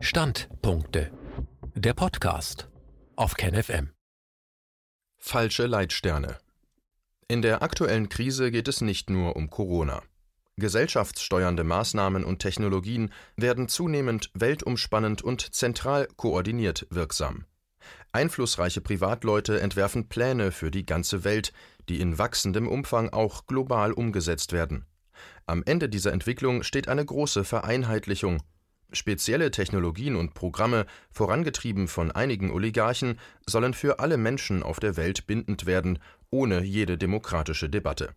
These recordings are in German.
Standpunkte. Der Podcast auf KenFM. Falsche Leitsterne. In der aktuellen Krise geht es nicht nur um Corona. Gesellschaftssteuernde Maßnahmen und Technologien werden zunehmend weltumspannend und zentral koordiniert wirksam. Einflussreiche Privatleute entwerfen Pläne für die ganze Welt, die in wachsendem Umfang auch global umgesetzt werden. Am Ende dieser Entwicklung steht eine große Vereinheitlichung. Spezielle Technologien und Programme, vorangetrieben von einigen Oligarchen, sollen für alle Menschen auf der Welt bindend werden, ohne jede demokratische Debatte.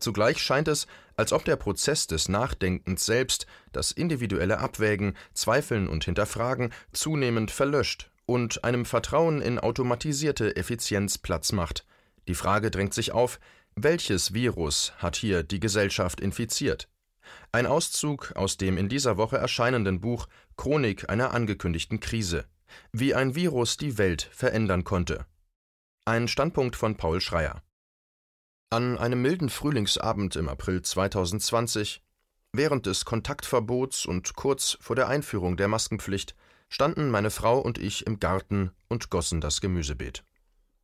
Zugleich scheint es, als ob der Prozess des Nachdenkens selbst, das individuelle Abwägen, Zweifeln und Hinterfragen zunehmend verlöscht und einem Vertrauen in automatisierte Effizienz Platz macht. Die Frage drängt sich auf, welches Virus hat hier die Gesellschaft infiziert? Ein Auszug aus dem in dieser Woche erscheinenden Buch Chronik einer angekündigten Krise. Wie ein Virus die Welt verändern konnte. Ein Standpunkt von Paul Schreier. An einem milden Frühlingsabend im April 2020, während des Kontaktverbots und kurz vor der Einführung der Maskenpflicht, standen meine Frau und ich im Garten und gossen das Gemüsebeet.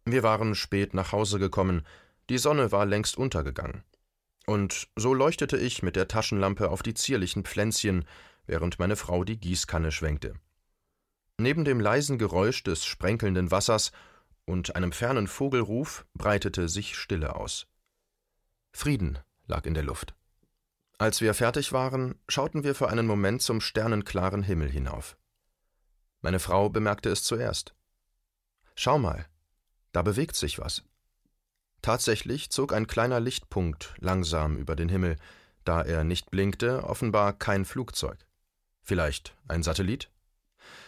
Wir waren spät nach Hause gekommen, die Sonne war längst untergegangen. Und so leuchtete ich mit der Taschenlampe auf die zierlichen Pflänzchen, während meine Frau die Gießkanne schwenkte. Neben dem leisen Geräusch des sprenkelnden Wassers und einem fernen Vogelruf breitete sich Stille aus. Frieden lag in der Luft. Als wir fertig waren, schauten wir für einen Moment zum sternenklaren Himmel hinauf. Meine Frau bemerkte es zuerst. Schau mal, da bewegt sich was. Tatsächlich zog ein kleiner Lichtpunkt langsam über den Himmel, da er nicht blinkte, offenbar kein Flugzeug. Vielleicht ein Satellit?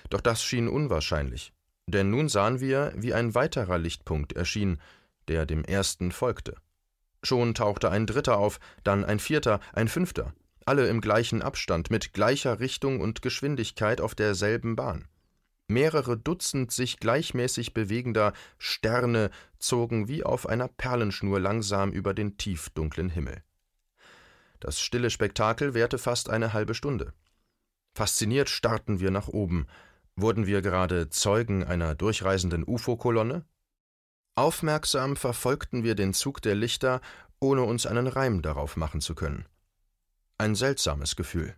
Doch das schien unwahrscheinlich, denn nun sahen wir, wie ein weiterer Lichtpunkt erschien, der dem ersten folgte. Schon tauchte ein dritter auf, dann ein vierter, ein fünfter, alle im gleichen Abstand, mit gleicher Richtung und Geschwindigkeit auf derselben Bahn. Mehrere Dutzend sich gleichmäßig bewegender Sterne zogen wie auf einer Perlenschnur langsam über den tiefdunklen Himmel. Das stille Spektakel währte fast eine halbe Stunde. Fasziniert starrten wir nach oben. Wurden wir gerade Zeugen einer durchreisenden UFO-Kolonne? Aufmerksam verfolgten wir den Zug der Lichter, ohne uns einen Reim darauf machen zu können. Ein seltsames Gefühl.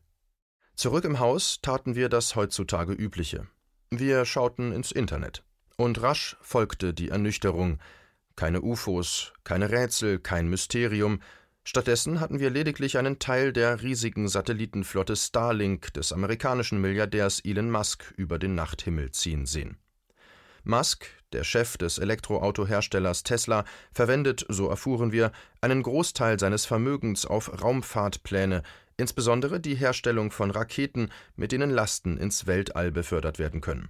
Zurück im Haus taten wir das heutzutage übliche. Wir schauten ins Internet. Und rasch folgte die Ernüchterung. Keine UFOs, keine Rätsel, kein Mysterium. Stattdessen hatten wir lediglich einen Teil der riesigen Satellitenflotte Starlink des amerikanischen Milliardärs Elon Musk über den Nachthimmel ziehen sehen. Musk, der Chef des Elektroautoherstellers Tesla, verwendet, so erfuhren wir, einen Großteil seines Vermögens auf Raumfahrtpläne, insbesondere die Herstellung von Raketen, mit denen Lasten ins Weltall befördert werden können.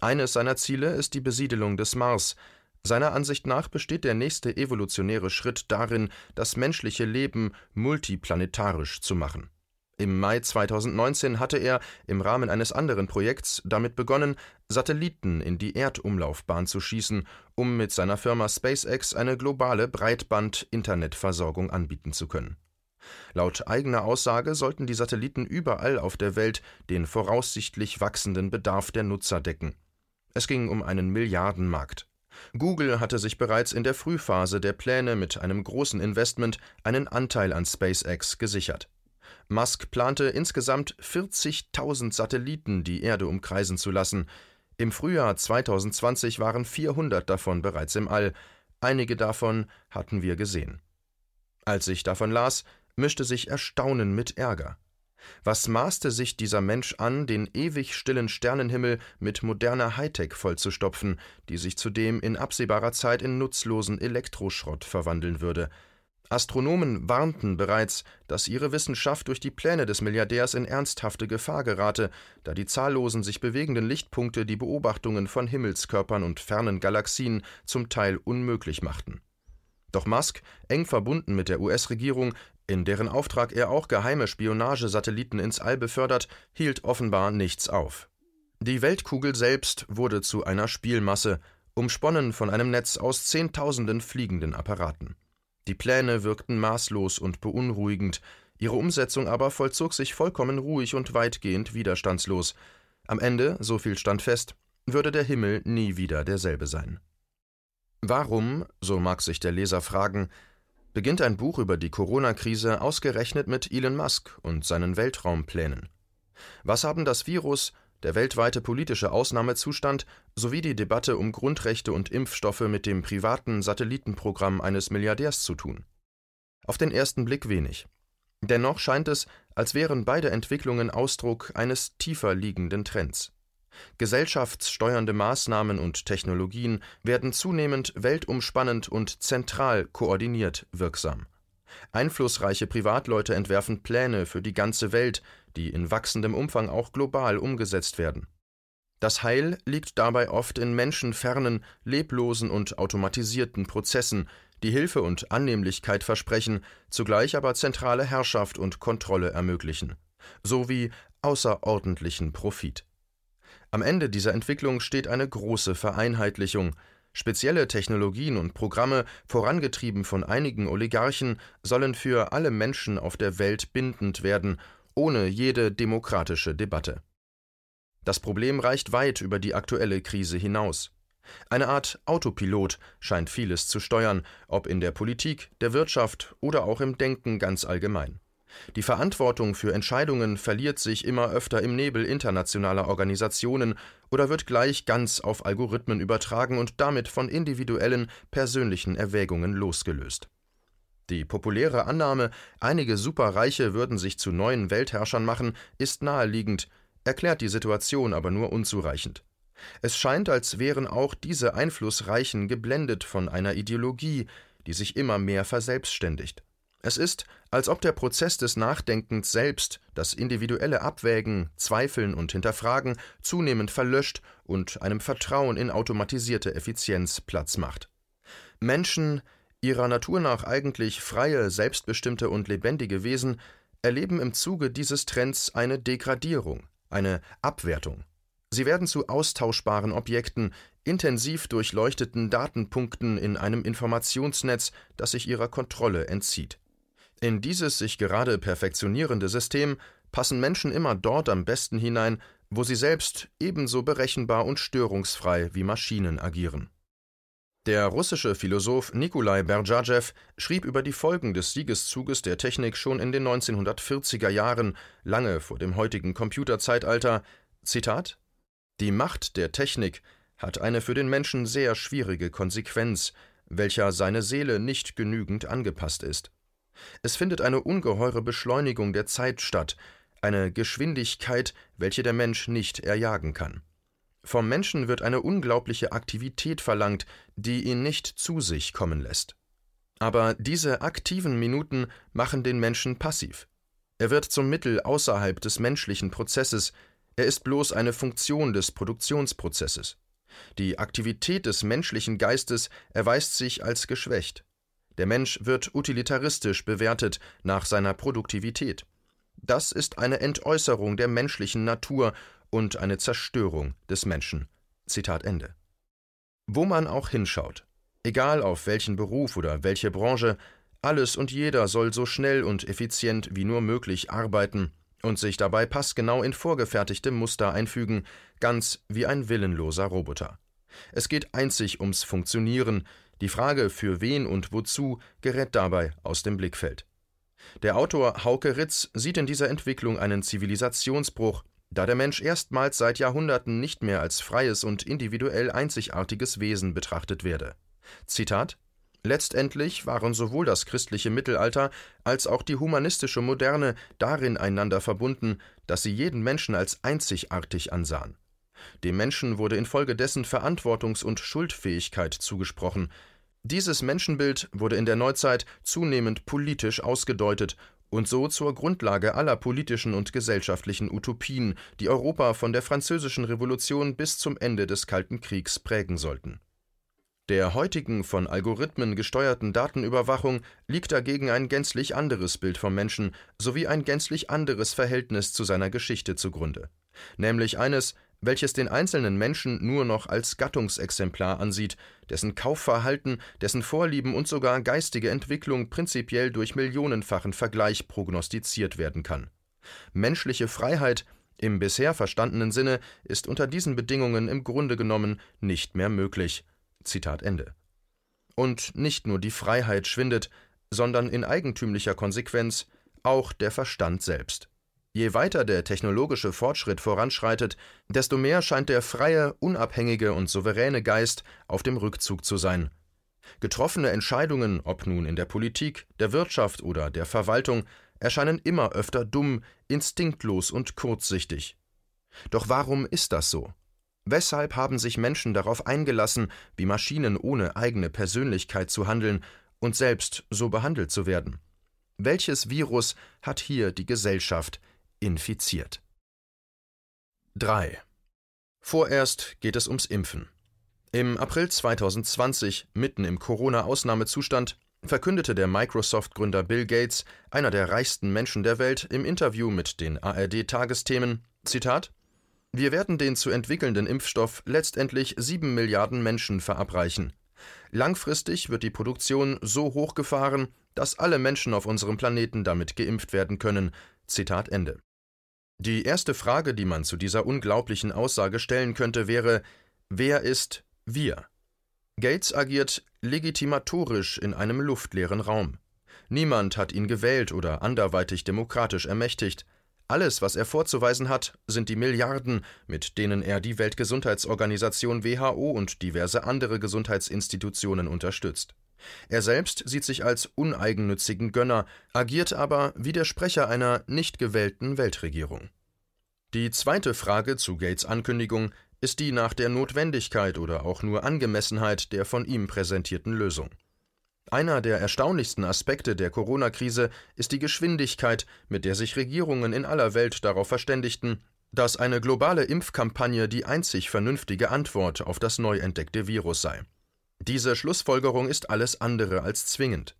Eines seiner Ziele ist die Besiedelung des Mars. Seiner Ansicht nach besteht der nächste evolutionäre Schritt darin, das menschliche Leben multiplanetarisch zu machen. Im Mai 2019 hatte er im Rahmen eines anderen Projekts damit begonnen, Satelliten in die Erdumlaufbahn zu schießen, um mit seiner Firma SpaceX eine globale Breitband-Internetversorgung anbieten zu können. Laut eigener Aussage sollten die Satelliten überall auf der Welt den voraussichtlich wachsenden Bedarf der Nutzer decken. Es ging um einen Milliardenmarkt. Google hatte sich bereits in der Frühphase der Pläne mit einem großen Investment einen Anteil an SpaceX gesichert. Musk plante insgesamt 40.000 Satelliten die Erde umkreisen zu lassen. Im Frühjahr 2020 waren 400 davon bereits im All. Einige davon hatten wir gesehen. Als ich davon las, mischte sich Erstaunen mit Ärger. Was maßte sich dieser Mensch an, den ewig stillen Sternenhimmel mit moderner Hightech vollzustopfen, die sich zudem in absehbarer Zeit in nutzlosen Elektroschrott verwandeln würde? Astronomen warnten bereits, dass ihre Wissenschaft durch die Pläne des Milliardärs in ernsthafte Gefahr gerate, da die zahllosen sich bewegenden Lichtpunkte die Beobachtungen von Himmelskörpern und fernen Galaxien zum Teil unmöglich machten. Doch Musk, eng verbunden mit der US-Regierung, in deren Auftrag er auch geheime Spionagesatelliten ins All befördert, hielt offenbar nichts auf. Die Weltkugel selbst wurde zu einer Spielmasse, umsponnen von einem Netz aus Zehntausenden fliegenden Apparaten. Die Pläne wirkten maßlos und beunruhigend, ihre Umsetzung aber vollzog sich vollkommen ruhig und weitgehend widerstandslos. Am Ende, so viel stand fest, würde der Himmel nie wieder derselbe sein. Warum, so mag sich der Leser fragen, beginnt ein Buch über die Corona-Krise ausgerechnet mit Elon Musk und seinen Weltraumplänen? Was haben das Virus, der weltweite politische Ausnahmezustand sowie die Debatte um Grundrechte und Impfstoffe mit dem privaten Satellitenprogramm eines Milliardärs zu tun? Auf den ersten Blick wenig. Dennoch scheint es, als wären beide Entwicklungen Ausdruck eines tiefer liegenden Trends. Gesellschaftssteuernde Maßnahmen und Technologien werden zunehmend weltumspannend und zentral koordiniert wirksam. Einflussreiche Privatleute entwerfen Pläne für die ganze Welt, die in wachsendem Umfang auch global umgesetzt werden. Das Heil liegt dabei oft in menschenfernen, leblosen und automatisierten Prozessen, die Hilfe und Annehmlichkeit versprechen, zugleich aber zentrale Herrschaft und Kontrolle ermöglichen, sowie außerordentlichen Profit. Am Ende dieser Entwicklung steht eine große Vereinheitlichung. Spezielle Technologien und Programme, vorangetrieben von einigen Oligarchen, sollen für alle Menschen auf der Welt bindend werden, ohne jede demokratische Debatte. Das Problem reicht weit über die aktuelle Krise hinaus. Eine Art Autopilot scheint vieles zu steuern, ob in der Politik, der Wirtschaft oder auch im Denken ganz allgemein. Die Verantwortung für Entscheidungen verliert sich immer öfter im Nebel internationaler Organisationen oder wird gleich ganz auf Algorithmen übertragen und damit von individuellen, persönlichen Erwägungen losgelöst. Die populäre Annahme, einige Superreiche würden sich zu neuen Weltherrschern machen, ist naheliegend, erklärt die Situation aber nur unzureichend. Es scheint, als wären auch diese Einflussreichen geblendet von einer Ideologie, die sich immer mehr verselbstständigt. Es ist, als ob der Prozess des Nachdenkens selbst, das individuelle Abwägen, Zweifeln und Hinterfragen zunehmend verlöscht und einem Vertrauen in automatisierte Effizienz Platz macht. Menschen, ihrer Natur nach eigentlich freie, selbstbestimmte und lebendige Wesen, erleben im Zuge dieses Trends eine Degradierung, eine Abwertung. Sie werden zu austauschbaren Objekten, intensiv durchleuchteten Datenpunkten in einem Informationsnetz, das sich ihrer Kontrolle entzieht. In dieses sich gerade perfektionierende System passen Menschen immer dort am besten hinein, wo sie selbst ebenso berechenbar und störungsfrei wie Maschinen agieren. Der russische Philosoph Nikolai Berdjajew schrieb über die Folgen des Siegeszuges der Technik schon in den 1940er Jahren, lange vor dem heutigen Computerzeitalter, Zitat Die Macht der Technik hat eine für den Menschen sehr schwierige Konsequenz, welcher seine Seele nicht genügend angepasst ist. Es findet eine ungeheure Beschleunigung der Zeit statt, eine Geschwindigkeit, welche der Mensch nicht erjagen kann. Vom Menschen wird eine unglaubliche Aktivität verlangt, die ihn nicht zu sich kommen lässt. Aber diese aktiven Minuten machen den Menschen passiv. Er wird zum Mittel außerhalb des menschlichen Prozesses, er ist bloß eine Funktion des Produktionsprozesses. Die Aktivität des menschlichen Geistes erweist sich als geschwächt. Der Mensch wird utilitaristisch bewertet nach seiner Produktivität. Das ist eine Entäußerung der menschlichen Natur und eine Zerstörung des Menschen. Zitat Ende. Wo man auch hinschaut, egal auf welchen Beruf oder welche Branche, alles und jeder soll so schnell und effizient wie nur möglich arbeiten und sich dabei passgenau in vorgefertigte Muster einfügen, ganz wie ein willenloser Roboter. Es geht einzig ums Funktionieren, die Frage, für wen und wozu, gerät dabei aus dem Blickfeld. Der Autor Hauke Ritz sieht in dieser Entwicklung einen Zivilisationsbruch, da der Mensch erstmals seit Jahrhunderten nicht mehr als freies und individuell einzigartiges Wesen betrachtet werde. Zitat Letztendlich waren sowohl das christliche Mittelalter als auch die humanistische Moderne darin einander verbunden, dass sie jeden Menschen als einzigartig ansahen. Dem Menschen wurde infolgedessen Verantwortungs- und Schuldfähigkeit zugesprochen. Dieses Menschenbild wurde in der Neuzeit zunehmend politisch ausgedeutet und so zur Grundlage aller politischen und gesellschaftlichen Utopien, die Europa von der Französischen Revolution bis zum Ende des Kalten Kriegs prägen sollten. Der heutigen von Algorithmen gesteuerten Datenüberwachung liegt dagegen ein gänzlich anderes Bild vom Menschen sowie ein gänzlich anderes Verhältnis zu seiner Geschichte zugrunde, nämlich eines, welches den einzelnen Menschen nur noch als Gattungsexemplar ansieht, dessen Kaufverhalten, dessen Vorlieben und sogar geistige Entwicklung prinzipiell durch millionenfachen Vergleich prognostiziert werden kann. Menschliche Freiheit Im bisher verstandenen Sinne ist unter diesen Bedingungen im Grunde genommen nicht mehr möglich. Zitat Ende. Und nicht nur die Freiheit schwindet, sondern in eigentümlicher Konsequenz auch der Verstand selbst. Je weiter der technologische Fortschritt voranschreitet, desto mehr scheint der freie, unabhängige und souveräne Geist auf dem Rückzug zu sein. Getroffene Entscheidungen, ob nun in der Politik, der Wirtschaft oder der Verwaltung, erscheinen immer öfter dumm, instinktlos und kurzsichtig. Doch warum ist das so? Weshalb haben sich Menschen darauf eingelassen, wie Maschinen ohne eigene Persönlichkeit zu handeln und selbst so behandelt zu werden? Welches Virus hat hier die Gesellschaft infiziert? 3. Vorerst geht es ums Impfen. Im April 2020, mitten im Corona-Ausnahmezustand, verkündete der Microsoft-Gründer Bill Gates, einer der reichsten Menschen der Welt, im Interview mit den ARD-Tagesthemen: Zitat: Wir werden den zu entwickelnden Impfstoff letztendlich sieben Milliarden Menschen verabreichen. Langfristig wird die Produktion so hochgefahren, dass alle Menschen auf unserem Planeten damit geimpft werden können. Zitat Ende. Die erste Frage, die man zu dieser unglaublichen Aussage stellen könnte, wäre: Wer ist wir? Gates agiert legitimatorisch in einem luftleeren Raum. Niemand hat ihn gewählt oder anderweitig demokratisch ermächtigt. Alles, was er vorzuweisen hat, sind die Milliarden, mit denen er die Weltgesundheitsorganisation WHO und diverse andere Gesundheitsinstitutionen unterstützt. Er selbst sieht sich als uneigennützigen Gönner, agiert aber wie der Sprecher einer nicht gewählten Weltregierung. Die zweite Frage zu Gates Ankündigung ist die nach der Notwendigkeit oder auch nur Angemessenheit der von ihm präsentierten Lösung. Einer der erstaunlichsten Aspekte der Corona-Krise ist die Geschwindigkeit, mit der sich Regierungen in aller Welt darauf verständigten, dass eine globale Impfkampagne die einzig vernünftige Antwort auf das neu entdeckte Virus sei. Diese Schlussfolgerung ist alles andere als zwingend.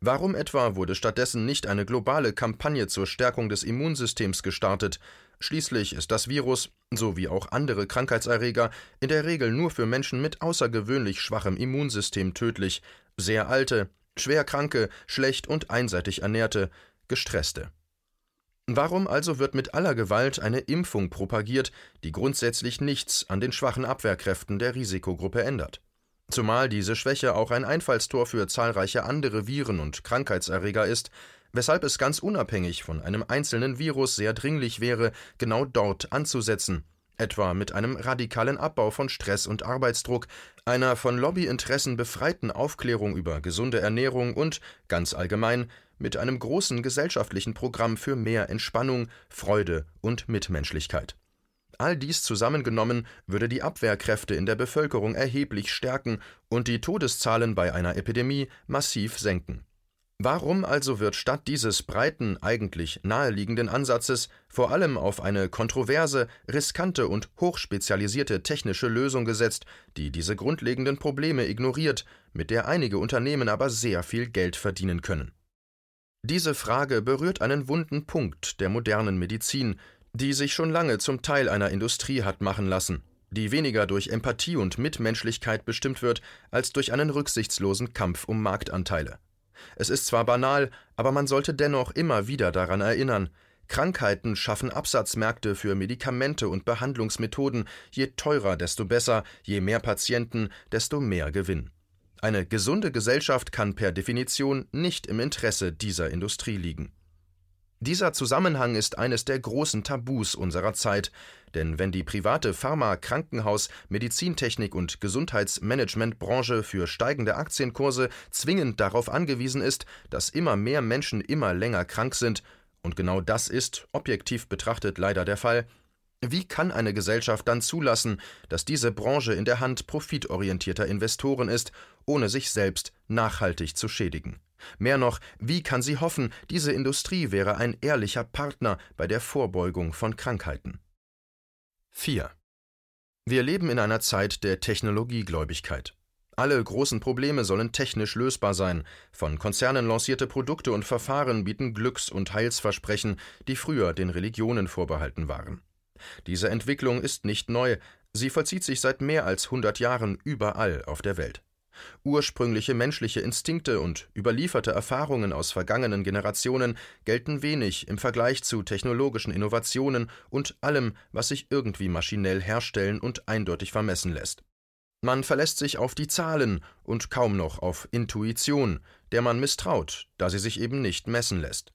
Warum etwa wurde stattdessen nicht eine globale Kampagne zur Stärkung des Immunsystems gestartet, Schließlich ist das Virus, so wie auch andere Krankheitserreger, in der Regel nur für Menschen mit außergewöhnlich schwachem Immunsystem tödlich, sehr alte, schwer kranke, schlecht und einseitig ernährte, gestresste. Warum also wird mit aller Gewalt eine Impfung propagiert, die grundsätzlich nichts an den schwachen Abwehrkräften der Risikogruppe ändert? Zumal diese Schwäche auch ein Einfallstor für zahlreiche andere Viren und Krankheitserreger ist, weshalb es ganz unabhängig von einem einzelnen Virus sehr dringlich wäre, genau dort anzusetzen, etwa mit einem radikalen Abbau von Stress und Arbeitsdruck, einer von Lobbyinteressen befreiten Aufklärung über gesunde Ernährung und, ganz allgemein, mit einem großen gesellschaftlichen Programm für mehr Entspannung, Freude und Mitmenschlichkeit. All dies zusammengenommen würde die Abwehrkräfte in der Bevölkerung erheblich stärken und die Todeszahlen bei einer Epidemie massiv senken. Warum also wird statt dieses breiten, eigentlich naheliegenden Ansatzes vor allem auf eine kontroverse, riskante und hochspezialisierte technische Lösung gesetzt, die diese grundlegenden Probleme ignoriert, mit der einige Unternehmen aber sehr viel Geld verdienen können? Diese Frage berührt einen wunden Punkt der modernen Medizin, die sich schon lange zum Teil einer Industrie hat machen lassen, die weniger durch Empathie und Mitmenschlichkeit bestimmt wird, als durch einen rücksichtslosen Kampf um Marktanteile. Es ist zwar banal, aber man sollte dennoch immer wieder daran erinnern, Krankheiten schaffen Absatzmärkte für Medikamente und Behandlungsmethoden, je teurer, desto besser, je mehr Patienten, desto mehr Gewinn. Eine gesunde Gesellschaft kann per Definition nicht im Interesse dieser Industrie liegen. Dieser Zusammenhang ist eines der großen Tabus unserer Zeit, denn wenn die private Pharma-, Krankenhaus-, Medizintechnik- und Gesundheitsmanagementbranche für steigende Aktienkurse zwingend darauf angewiesen ist, dass immer mehr Menschen immer länger krank sind, und genau das ist, objektiv betrachtet, leider der Fall, wie kann eine Gesellschaft dann zulassen, dass diese Branche in der Hand profitorientierter Investoren ist, ohne sich selbst nachhaltig zu schädigen? Mehr noch, wie kann sie hoffen, diese Industrie wäre ein ehrlicher Partner bei der Vorbeugung von Krankheiten? 4. Wir leben in einer Zeit der Technologiegläubigkeit. Alle großen Probleme sollen technisch lösbar sein. Von Konzernen lancierte Produkte und Verfahren bieten Glücks- und Heilsversprechen, die früher den Religionen vorbehalten waren. Diese Entwicklung ist nicht neu, sie vollzieht sich seit mehr als 100 Jahren überall auf der Welt. Ursprüngliche menschliche Instinkte und überlieferte Erfahrungen aus vergangenen Generationen gelten wenig im Vergleich zu technologischen Innovationen und allem, was sich irgendwie maschinell herstellen und eindeutig vermessen lässt. Man verlässt sich auf die Zahlen und kaum noch auf Intuition, der man misstraut, da sie sich eben nicht messen lässt.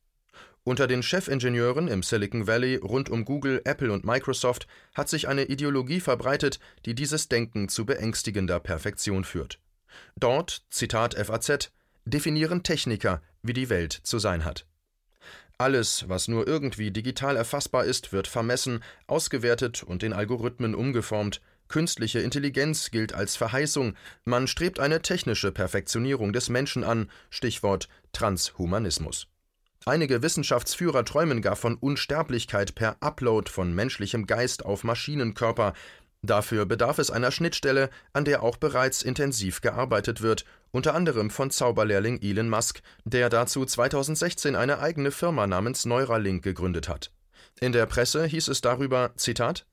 Unter den Chefingenieuren im Silicon Valley rund um Google, Apple und Microsoft hat sich eine Ideologie verbreitet, die dieses Denken zu beängstigender Perfektion führt. Dort, Zitat FAZ, definieren Techniker, wie die Welt zu sein hat. Alles, was nur irgendwie digital erfassbar ist, wird vermessen, ausgewertet und in Algorithmen umgeformt. Künstliche Intelligenz gilt als Verheißung. Man strebt eine technische Perfektionierung des Menschen an. Stichwort Transhumanismus. Einige Wissenschaftsführer träumen gar von Unsterblichkeit per Upload von menschlichem Geist auf Maschinenkörper. Dafür bedarf es einer Schnittstelle, an der auch bereits intensiv gearbeitet wird, unter anderem von Zauberlehrling Elon Musk, der dazu 2016 eine eigene Firma namens Neuralink gegründet hat. In der Presse hieß es darüber, Zitat,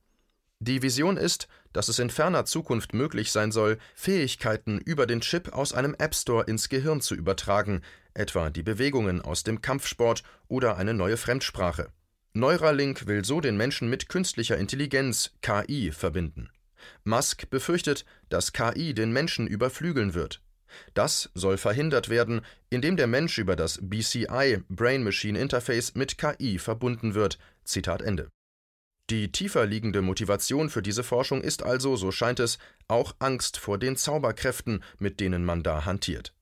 die Vision ist, dass es in ferner Zukunft möglich sein soll, Fähigkeiten über den Chip aus einem App Store ins Gehirn zu übertragen, etwa die Bewegungen aus dem Kampfsport oder eine neue Fremdsprache. Neuralink will so den Menschen mit künstlicher Intelligenz KI verbinden. Musk befürchtet, dass KI den Menschen überflügeln wird. Das soll verhindert werden, indem der Mensch über das BCI Brain Machine Interface mit KI verbunden wird. Zitat Ende. Die tiefer liegende Motivation für diese Forschung ist also, so scheint es, auch Angst vor den Zauberkräften, mit denen man da hantiert.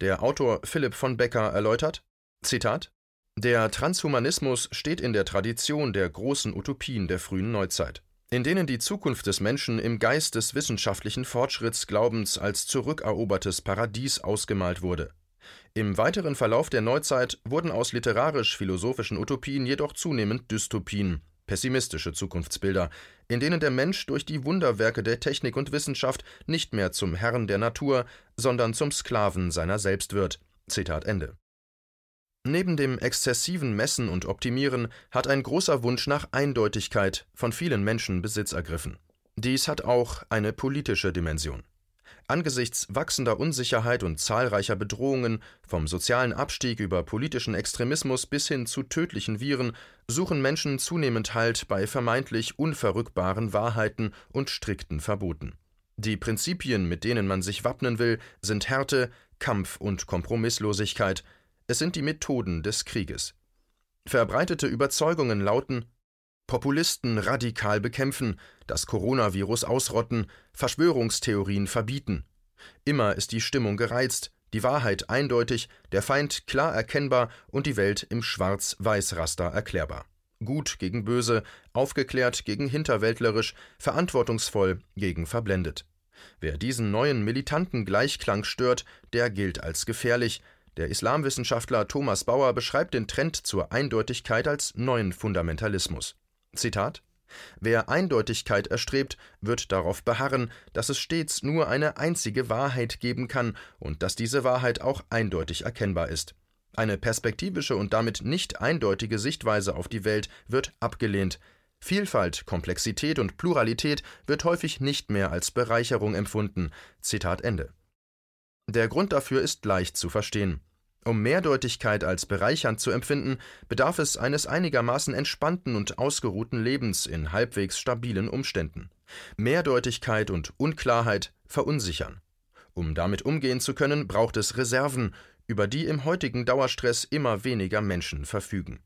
Der Autor Philipp von Becker erläutert: Zitat Der Transhumanismus steht in der Tradition der großen Utopien der frühen Neuzeit, in denen die Zukunft des Menschen im Geist des wissenschaftlichen Fortschrittsglaubens als zurückerobertes Paradies ausgemalt wurde. Im weiteren Verlauf der Neuzeit wurden aus literarisch-philosophischen Utopien jedoch zunehmend Dystopien, pessimistische Zukunftsbilder, in denen der Mensch durch die Wunderwerke der Technik und Wissenschaft nicht mehr zum Herrn der Natur, sondern zum Sklaven seiner selbst wird. Zitat Ende. Neben dem exzessiven Messen und Optimieren hat ein großer Wunsch nach Eindeutigkeit von vielen Menschen Besitz ergriffen. Dies hat auch eine politische Dimension. Angesichts wachsender Unsicherheit und zahlreicher Bedrohungen, vom sozialen Abstieg über politischen Extremismus bis hin zu tödlichen Viren, suchen Menschen zunehmend Halt bei vermeintlich unverrückbaren Wahrheiten und strikten Verboten. Die Prinzipien, mit denen man sich wappnen will, sind Härte, Kampf und Kompromisslosigkeit. Es sind die Methoden des Krieges. Verbreitete Überzeugungen lauten Populisten radikal bekämpfen, das Coronavirus ausrotten, Verschwörungstheorien verbieten. Immer ist die Stimmung gereizt, die Wahrheit eindeutig, der Feind klar erkennbar und die Welt im Schwarz-Weiß-Raster erklärbar. Gut gegen böse, aufgeklärt gegen hinterwäldlerisch, verantwortungsvoll gegen verblendet. Wer diesen neuen militanten Gleichklang stört, der gilt als gefährlich. Der Islamwissenschaftler Thomas Bauer beschreibt den Trend zur Eindeutigkeit als neuen Fundamentalismus. Zitat Wer Eindeutigkeit erstrebt, wird darauf beharren, dass es stets nur eine einzige Wahrheit geben kann und dass diese Wahrheit auch eindeutig erkennbar ist. Eine perspektivische und damit nicht eindeutige Sichtweise auf die Welt wird abgelehnt. Vielfalt, Komplexität und Pluralität wird häufig nicht mehr als Bereicherung empfunden. Zitat Ende. Der Grund dafür ist leicht zu verstehen. Um Mehrdeutigkeit als bereichernd zu empfinden, bedarf es eines einigermaßen entspannten und ausgeruhten Lebens in halbwegs stabilen Umständen. Mehrdeutigkeit und Unklarheit verunsichern. Um damit umgehen zu können, braucht es Reserven, über die im heutigen Dauerstress immer weniger Menschen verfügen.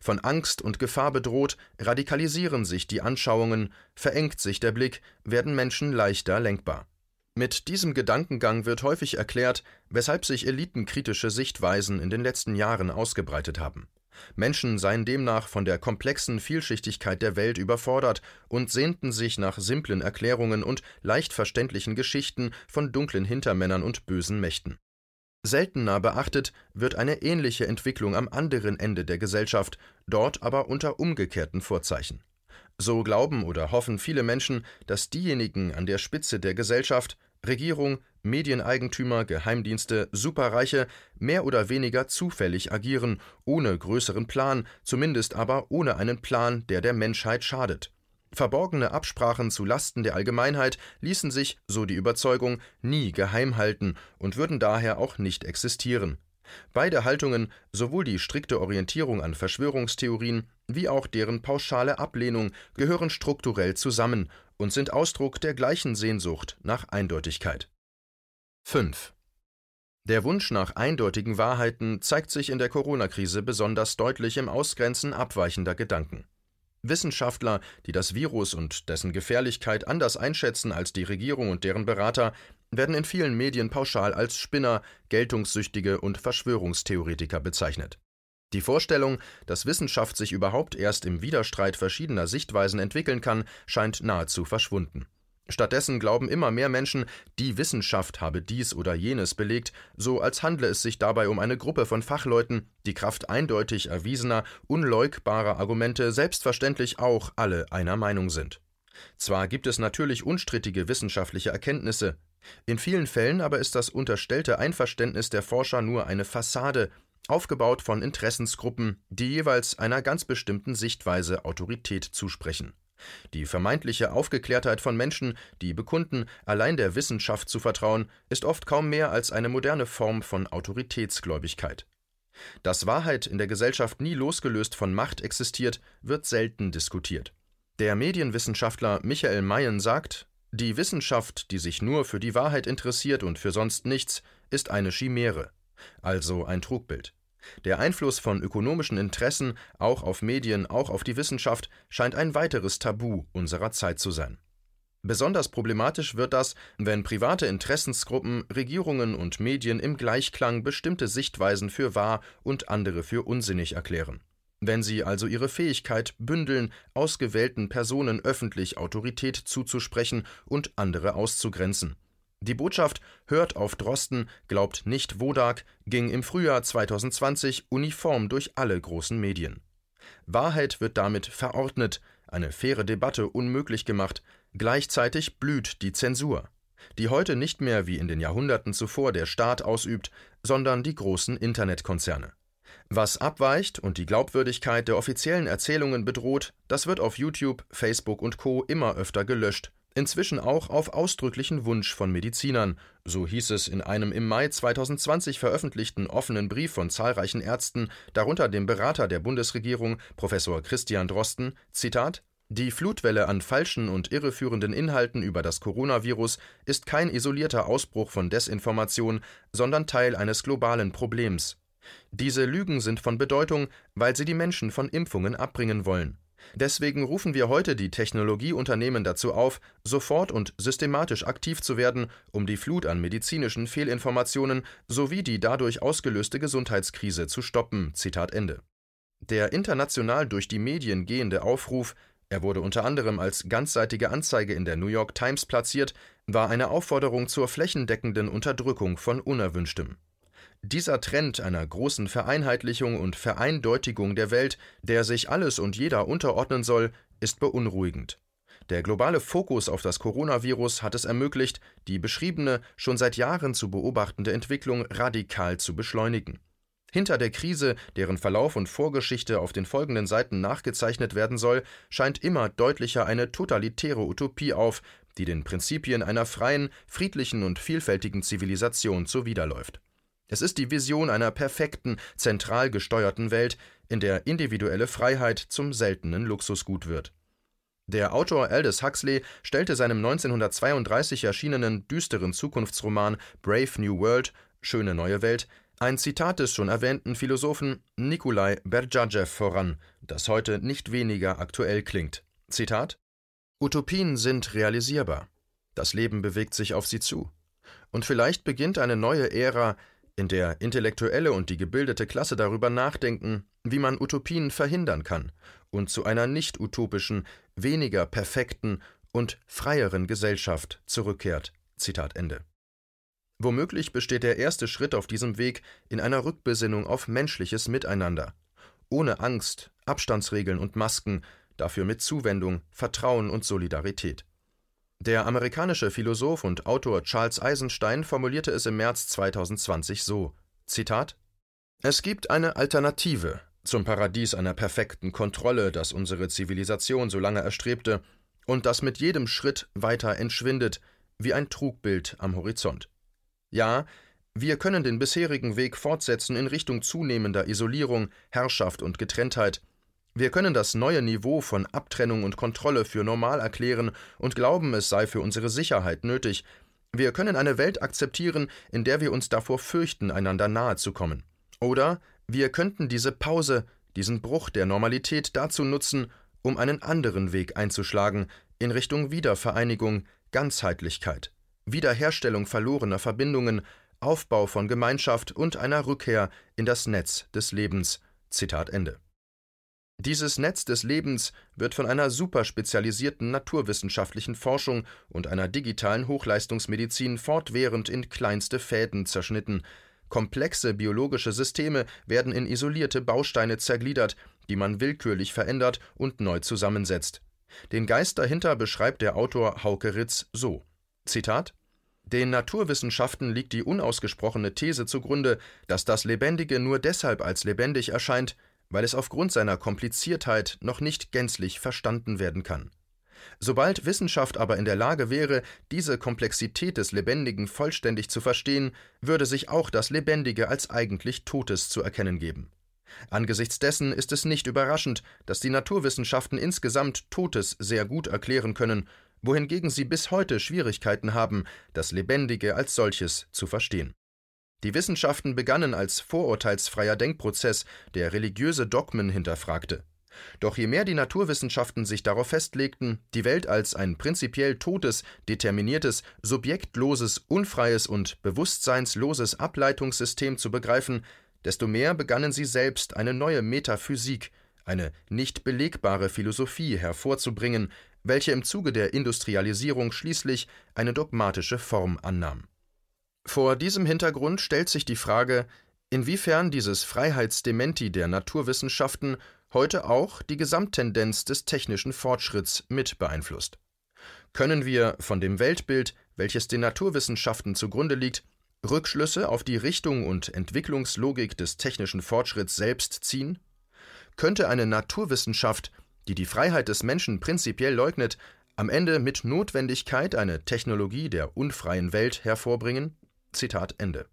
Von Angst und Gefahr bedroht, radikalisieren sich die Anschauungen, verengt sich der Blick, werden Menschen leichter lenkbar. Mit diesem Gedankengang wird häufig erklärt, weshalb sich elitenkritische Sichtweisen in den letzten Jahren ausgebreitet haben. Menschen seien demnach von der komplexen Vielschichtigkeit der Welt überfordert und sehnten sich nach simplen Erklärungen und leicht verständlichen Geschichten von dunklen Hintermännern und bösen Mächten. Seltener beachtet wird eine ähnliche Entwicklung am anderen Ende der Gesellschaft, dort aber unter umgekehrten Vorzeichen. So glauben oder hoffen viele Menschen, dass diejenigen an der Spitze der Gesellschaft Regierung, Medieneigentümer, Geheimdienste, Superreiche mehr oder weniger zufällig agieren, ohne größeren Plan, zumindest aber ohne einen Plan, der der Menschheit schadet. Verborgene Absprachen zu Lasten der Allgemeinheit ließen sich, so die Überzeugung, nie geheim halten und würden daher auch nicht existieren. Beide Haltungen, sowohl die strikte Orientierung an Verschwörungstheorien wie auch deren pauschale Ablehnung, gehören strukturell zusammen und sind Ausdruck der gleichen Sehnsucht nach Eindeutigkeit. 5. Der Wunsch nach eindeutigen Wahrheiten zeigt sich in der Corona-Krise besonders deutlich im Ausgrenzen abweichender Gedanken. Wissenschaftler, die das Virus und dessen Gefährlichkeit anders einschätzen als die Regierung und deren Berater, werden in vielen Medien pauschal als Spinner, Geltungssüchtige und Verschwörungstheoretiker bezeichnet. Die Vorstellung, dass Wissenschaft sich überhaupt erst im Widerstreit verschiedener Sichtweisen entwickeln kann, scheint nahezu verschwunden. Stattdessen glauben immer mehr Menschen, die Wissenschaft habe dies oder jenes belegt, so als handle es sich dabei um eine Gruppe von Fachleuten, die Kraft eindeutig erwiesener, unleugbarer Argumente selbstverständlich auch alle einer Meinung sind. Zwar gibt es natürlich unstrittige wissenschaftliche Erkenntnisse, in vielen Fällen aber ist das unterstellte Einverständnis der Forscher nur eine Fassade, aufgebaut von Interessensgruppen, die jeweils einer ganz bestimmten Sichtweise Autorität zusprechen. Die vermeintliche Aufgeklärtheit von Menschen, die bekunden, allein der Wissenschaft zu vertrauen, ist oft kaum mehr als eine moderne Form von Autoritätsgläubigkeit. Dass Wahrheit in der Gesellschaft nie losgelöst von Macht existiert, wird selten diskutiert. Der Medienwissenschaftler Michael Mayen sagt, die Wissenschaft, die sich nur für die Wahrheit interessiert und für sonst nichts, ist eine Chimäre, also ein Trugbild. Der Einfluss von ökonomischen Interessen, auch auf Medien, auch auf die Wissenschaft, scheint ein weiteres Tabu unserer Zeit zu sein. Besonders problematisch wird das, wenn private Interessensgruppen Regierungen und Medien im Gleichklang bestimmte Sichtweisen für wahr und andere für unsinnig erklären. Wenn sie also ihre Fähigkeit bündeln, ausgewählten Personen öffentlich Autorität zuzusprechen und andere auszugrenzen. Die Botschaft Hört auf Drosten, glaubt nicht Wodak ging im Frühjahr 2020 uniform durch alle großen Medien. Wahrheit wird damit verordnet, eine faire Debatte unmöglich gemacht, gleichzeitig blüht die Zensur, die heute nicht mehr wie in den Jahrhunderten zuvor der Staat ausübt, sondern die großen Internetkonzerne. Was abweicht und die Glaubwürdigkeit der offiziellen Erzählungen bedroht, das wird auf YouTube, Facebook und Co immer öfter gelöscht Inzwischen auch auf ausdrücklichen Wunsch von Medizinern, so hieß es in einem im Mai 2020 veröffentlichten offenen Brief von zahlreichen Ärzten, darunter dem Berater der Bundesregierung, Professor Christian Drosten, Zitat Die Flutwelle an falschen und irreführenden Inhalten über das Coronavirus ist kein isolierter Ausbruch von Desinformation, sondern Teil eines globalen Problems. Diese Lügen sind von Bedeutung, weil sie die Menschen von Impfungen abbringen wollen. Deswegen rufen wir heute die Technologieunternehmen dazu auf, sofort und systematisch aktiv zu werden, um die Flut an medizinischen Fehlinformationen sowie die dadurch ausgelöste Gesundheitskrise zu stoppen. Zitat Ende. Der international durch die Medien gehende Aufruf, er wurde unter anderem als ganzseitige Anzeige in der New York Times platziert, war eine Aufforderung zur flächendeckenden Unterdrückung von Unerwünschtem. Dieser Trend einer großen Vereinheitlichung und Vereindeutigung der Welt, der sich alles und jeder unterordnen soll, ist beunruhigend. Der globale Fokus auf das Coronavirus hat es ermöglicht, die beschriebene, schon seit Jahren zu beobachtende Entwicklung radikal zu beschleunigen. Hinter der Krise, deren Verlauf und Vorgeschichte auf den folgenden Seiten nachgezeichnet werden soll, scheint immer deutlicher eine totalitäre Utopie auf, die den Prinzipien einer freien, friedlichen und vielfältigen Zivilisation zuwiderläuft. Es ist die Vision einer perfekten, zentral gesteuerten Welt, in der individuelle Freiheit zum seltenen Luxusgut wird. Der Autor Aldous Huxley stellte seinem 1932 erschienenen düsteren Zukunftsroman Brave New World Schöne neue Welt ein Zitat des schon erwähnten Philosophen Nikolai Berdjajew voran, das heute nicht weniger aktuell klingt. Zitat Utopien sind realisierbar. Das Leben bewegt sich auf sie zu. Und vielleicht beginnt eine neue Ära, in der Intellektuelle und die gebildete Klasse darüber nachdenken, wie man Utopien verhindern kann und zu einer nicht utopischen, weniger perfekten und freieren Gesellschaft zurückkehrt. Zitat Ende. Womöglich besteht der erste Schritt auf diesem Weg in einer Rückbesinnung auf menschliches Miteinander, ohne Angst, Abstandsregeln und Masken, dafür mit Zuwendung, Vertrauen und Solidarität. Der amerikanische Philosoph und Autor Charles Eisenstein formulierte es im März 2020 so: Zitat: Es gibt eine Alternative zum Paradies einer perfekten Kontrolle, das unsere Zivilisation so lange erstrebte, und das mit jedem Schritt weiter entschwindet, wie ein Trugbild am Horizont. Ja, wir können den bisherigen Weg fortsetzen in Richtung zunehmender Isolierung, Herrschaft und Getrenntheit. Wir können das neue Niveau von Abtrennung und Kontrolle für normal erklären und glauben, es sei für unsere Sicherheit nötig. Wir können eine Welt akzeptieren, in der wir uns davor fürchten, einander nahe zu kommen. Oder wir könnten diese Pause, diesen Bruch der Normalität dazu nutzen, um einen anderen Weg einzuschlagen, in Richtung Wiedervereinigung, Ganzheitlichkeit, Wiederherstellung verlorener Verbindungen, Aufbau von Gemeinschaft und einer Rückkehr in das Netz des Lebens. Zitat Ende. Dieses Netz des Lebens wird von einer superspezialisierten naturwissenschaftlichen Forschung und einer digitalen Hochleistungsmedizin fortwährend in kleinste Fäden zerschnitten. Komplexe biologische Systeme werden in isolierte Bausteine zergliedert, die man willkürlich verändert und neu zusammensetzt. Den Geist dahinter beschreibt der Autor Hauke Ritz so: Zitat den Naturwissenschaften liegt die unausgesprochene These zugrunde, dass das Lebendige nur deshalb als lebendig erscheint, weil es aufgrund seiner Kompliziertheit noch nicht gänzlich verstanden werden kann. Sobald Wissenschaft aber in der Lage wäre, diese Komplexität des Lebendigen vollständig zu verstehen, würde sich auch das Lebendige als eigentlich Totes zu erkennen geben. Angesichts dessen ist es nicht überraschend, dass die Naturwissenschaften insgesamt Totes sehr gut erklären können, wohingegen sie bis heute Schwierigkeiten haben, das Lebendige als solches zu verstehen. Die Wissenschaften begannen als vorurteilsfreier Denkprozess, der religiöse Dogmen hinterfragte. Doch je mehr die Naturwissenschaften sich darauf festlegten, die Welt als ein prinzipiell totes, determiniertes, subjektloses, unfreies und bewusstseinsloses Ableitungssystem zu begreifen, desto mehr begannen sie selbst eine neue Metaphysik, eine nicht belegbare Philosophie hervorzubringen, welche im Zuge der Industrialisierung schließlich eine dogmatische Form annahm. Vor diesem Hintergrund stellt sich die Frage, inwiefern dieses Freiheitsdementi der Naturwissenschaften heute auch die Gesamttendenz des technischen Fortschritts mit beeinflusst. Können wir von dem Weltbild, welches den Naturwissenschaften zugrunde liegt, Rückschlüsse auf die Richtung und Entwicklungslogik des technischen Fortschritts selbst ziehen? Könnte eine Naturwissenschaft, die die Freiheit des Menschen prinzipiell leugnet, am Ende mit Notwendigkeit eine Technologie der unfreien Welt hervorbringen? Zitat Ende.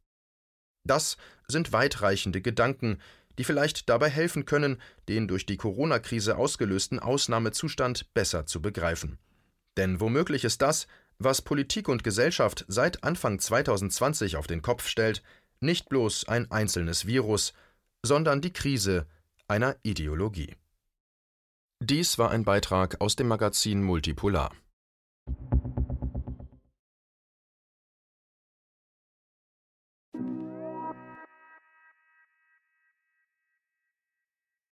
Das sind weitreichende Gedanken, die vielleicht dabei helfen können, den durch die Corona-Krise ausgelösten Ausnahmezustand besser zu begreifen. Denn womöglich ist das, was Politik und Gesellschaft seit Anfang 2020 auf den Kopf stellt, nicht bloß ein einzelnes Virus, sondern die Krise einer Ideologie. Dies war ein Beitrag aus dem Magazin Multipolar.